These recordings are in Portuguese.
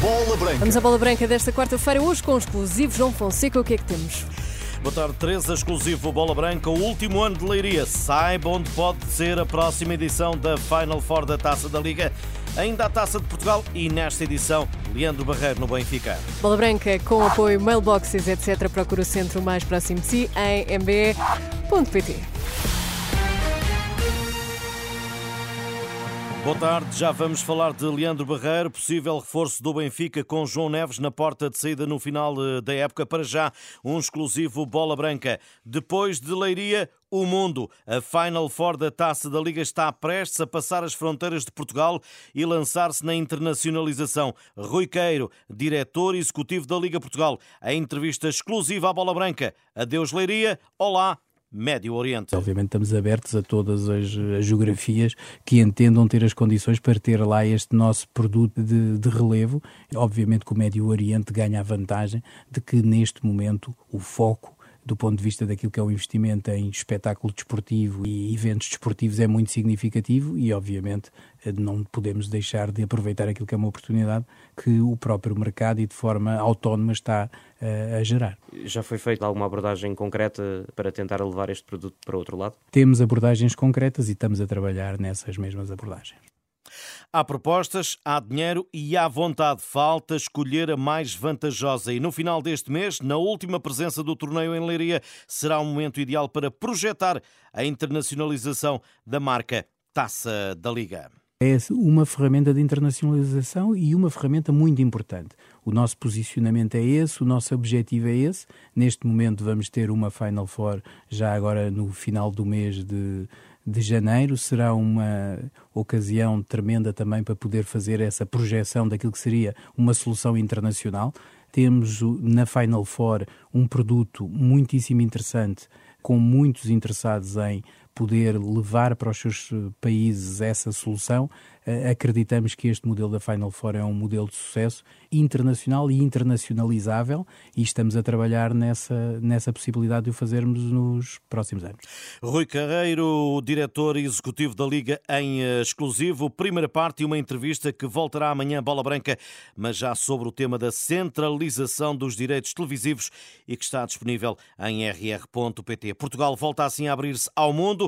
Bola Branca. Vamos à bola branca desta quarta-feira, hoje com o exclusivo João Fonseca. O que é que temos? Boa tarde, Teresa. Exclusivo Bola Branca. O último ano de Leiria. Saiba onde pode ser a próxima edição da Final Four da Taça da Liga. Ainda a Taça de Portugal e nesta edição, Leandro Barreiro no Benfica. Bola branca com apoio mailboxes, etc. Procura o centro mais próximo de si em mbe.pt. Boa tarde, já vamos falar de Leandro Barreiro, possível reforço do Benfica com João Neves na porta de saída no final eh, da época. Para já, um exclusivo bola branca. Depois de Leiria, o mundo. A Final Four da Taça da Liga está prestes a passar as fronteiras de Portugal e lançar-se na internacionalização. Rui Queiro, diretor executivo da Liga Portugal, a entrevista exclusiva à bola branca. Adeus Leiria, olá, Médio Oriente. Obviamente estamos abertos a todas as, as, geografias que entendam ter as condições para ter lá este nosso produto de, de, relevo. Obviamente que o Médio Oriente ganha a vantagem de que neste momento o foco do ponto de vista daquilo que é o investimento em espetáculo desportivo e eventos desportivos é muito significativo e, obviamente, não podemos deixar de aproveitar aquilo que é uma oportunidade que o próprio mercado e de forma autónoma está uh, a gerar. Já foi feita alguma abordagem concreta para tentar levar este produto para outro lado? Temos abordagens concretas e estamos a trabalhar nessas mesmas abordagens. Há propostas, há dinheiro e há vontade. Falta escolher a mais vantajosa. E no final deste mês, na última presença do torneio em Leiria, será o momento ideal para projetar a internacionalização da marca Taça da Liga. É uma ferramenta de internacionalização e uma ferramenta muito importante. O nosso posicionamento é esse, o nosso objetivo é esse. Neste momento vamos ter uma Final Four já agora no final do mês de, de janeiro será uma ocasião tremenda também para poder fazer essa projeção daquilo que seria uma solução internacional. Temos na Final Four um produto muitíssimo interessante, com muitos interessados em poder levar para os seus países essa solução. Acreditamos que este modelo da Final Four é um modelo de sucesso internacional e internacionalizável e estamos a trabalhar nessa, nessa possibilidade de o fazermos nos próximos anos. Rui Carreiro, diretor executivo da Liga em exclusivo, primeira parte e uma entrevista que voltará amanhã, Bola Branca, mas já sobre o tema da centralização dos direitos televisivos e que está disponível em rr.pt. Portugal volta assim a abrir-se ao mundo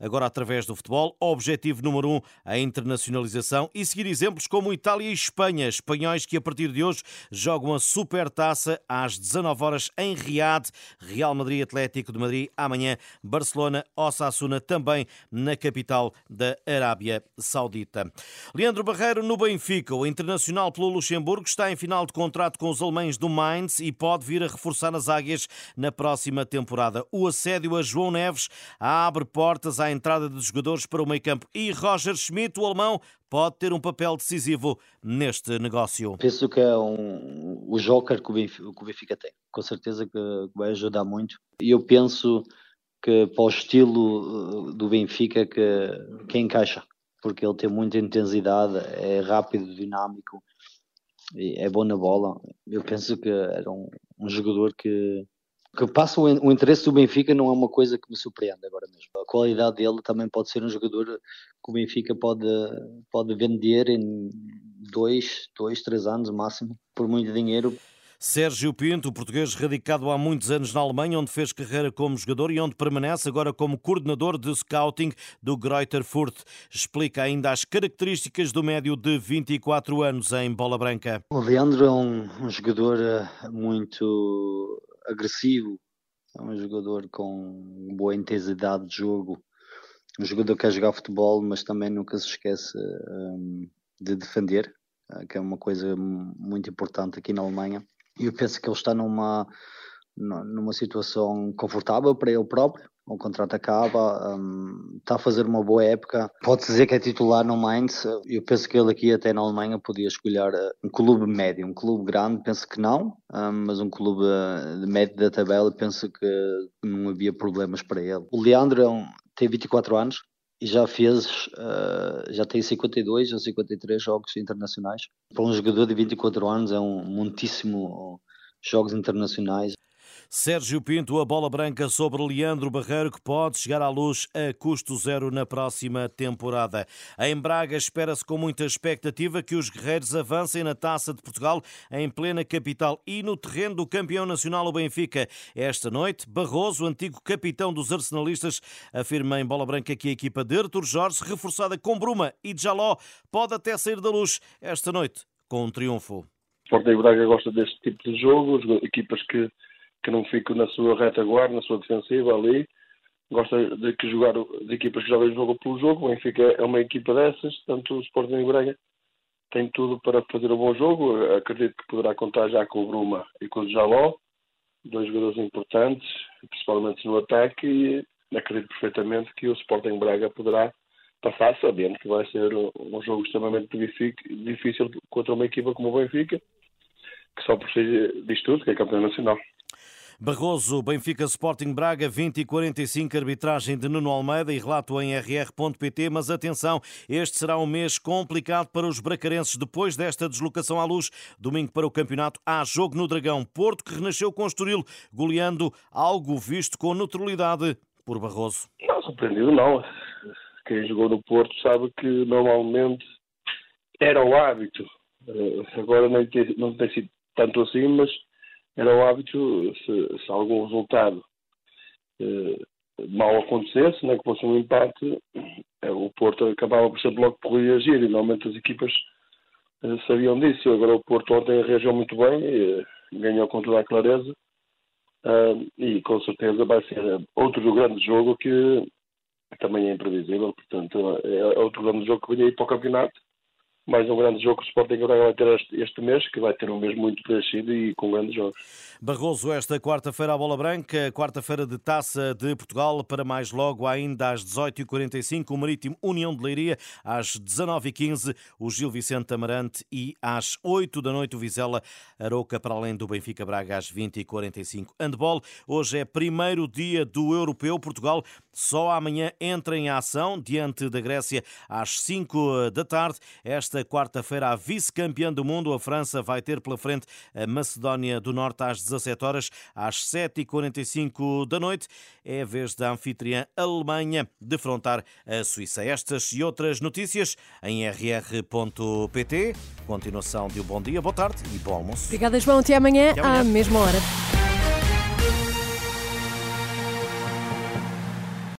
agora através do futebol. Objetivo número um, a internacionalização e seguir exemplos como Itália e Espanha, espanhóis que a partir de hoje jogam a Supertaça às 19 horas em Riad, Real Madrid Atlético de Madrid amanhã, Barcelona, Osasuna também na capital da Arábia Saudita. Leandro Barreiro no Benfica, o internacional pelo Luxemburgo está em final de contrato com os alemães do Mainz e pode vir a reforçar as águias na próxima temporada. O assédio a João Neves abre portas à entrada dos jogadores para o meio campo e Roger Schmidt, o alemão, pode ter um papel decisivo neste negócio. Penso que é um, o joker que o, Benfica, que o Benfica tem. Com certeza que vai ajudar muito. E eu penso que para o estilo uh, do Benfica que, que encaixa, porque ele tem muita intensidade, é rápido, dinâmico, é bom na bola. Eu penso que era um, um jogador que que passa o, interesse do Benfica não é uma coisa que me surpreende agora mesmo. A qualidade dele também pode ser um jogador que o Benfica pode, pode vender em dois, dois, três anos máximo, por muito dinheiro. Sérgio Pinto, português radicado há muitos anos na Alemanha, onde fez carreira como jogador e onde permanece agora como coordenador de scouting do Greuther Furt. Explica ainda as características do médio de 24 anos em bola branca. O Leandro é um, um jogador eh, muito agressivo, é um jogador com boa intensidade de jogo, um jogador que quer jogar futebol, mas também nunca se esquece um, de defender, eh, que é uma coisa muito importante aqui na Alemanha. E eu penso que ele está numa, numa situação confortável para ele próprio, o contrato acaba, um, está a fazer uma boa época. Pode dizer que é titular no Mainz. Eu penso que ele aqui até na Alemanha podia escolher uh, um clube médio, um clube grande, penso que não, um, mas um clube uh, de médio da tabela, penso que não havia problemas para ele. O Leandro é tem 24 anos e já fez, uh, já tem 52 ou 53 jogos internacionais. Para um jogador de 24 anos é um muitíssimo jogos internacionais. Sérgio Pinto, a bola branca sobre Leandro Barreiro, que pode chegar à luz a custo zero na próxima temporada. Em Braga, espera-se com muita expectativa que os guerreiros avancem na Taça de Portugal em plena capital e no terreno do campeão nacional, o Benfica. Esta noite, Barroso, antigo capitão dos arsenalistas, afirma em bola branca que a equipa de Artur Jorge, reforçada com Bruma e Jaló, pode até sair da luz esta noite com um triunfo. Sporting Braga gosta deste tipo de jogo, equipas que que não fico na sua retaguarda, na sua defensiva ali. Gosta de que jogar de equipas que jogam jogo pelo jogo. O Benfica é uma equipa dessas, tanto o Sporting e Braga tem tudo para fazer um bom jogo. Acredito que poderá contar já com o Bruma e com o Jaló, dois jogadores importantes, principalmente no ataque, e acredito perfeitamente que o Sporting Braga poderá passar, sabendo que vai ser um jogo extremamente difícil contra uma equipa como o Benfica, que só por si diz tudo, que é campeão nacional. Barroso, Benfica Sporting Braga, 20 e 45, arbitragem de Nuno Almeida e relato em rr.pt. Mas atenção, este será um mês complicado para os bracarenses depois desta deslocação à luz. Domingo para o campeonato há jogo no Dragão. Porto que renasceu com Estoril, goleando algo visto com neutralidade por Barroso. Não, surpreendido não. Quem jogou no Porto sabe que normalmente era o hábito. Eh, agora não tem, não tem sido tanto assim, mas era o hábito, se, se algum resultado eh, mal acontecesse, né, que fosse um empate, eh, o Porto acabava por ser logo por reagir e normalmente as equipas eh, sabiam disso. Agora o Porto ontem reagiu muito bem, e, ganhou com toda a clareza uh, e com certeza vai ser outro grande jogo que também é imprevisível, portanto é outro grande jogo que vem aí para o campeonato mais um grande jogo que o Sporting Braga vai ter este, mês, que vai ter um mês muito preenchido e com grandes jogos. Barroso, esta quarta-feira a bola branca, quarta-feira de Taça de Portugal, para mais logo ainda às 18h45, o Marítimo União de Leiria, às 19h15 o Gil Vicente Amarante e às 8 da noite o Vizela Aroca, para além do Benfica Braga às 20h45. Handball, hoje é primeiro dia do Europeu, Portugal só amanhã entra em ação diante da Grécia às 5 da tarde. Esta quarta-feira, a vice-campeã do mundo, a França, vai ter pela frente a Macedónia do Norte às 17 horas, às 7h45 da noite. É a vez da anfitriã Alemanha defrontar a Suíça. Estas e outras notícias em rr.pt. Continuação de um bom dia, boa tarde e bom almoço. Obrigada, João. Até amanhã, Até amanhã. à mesma hora.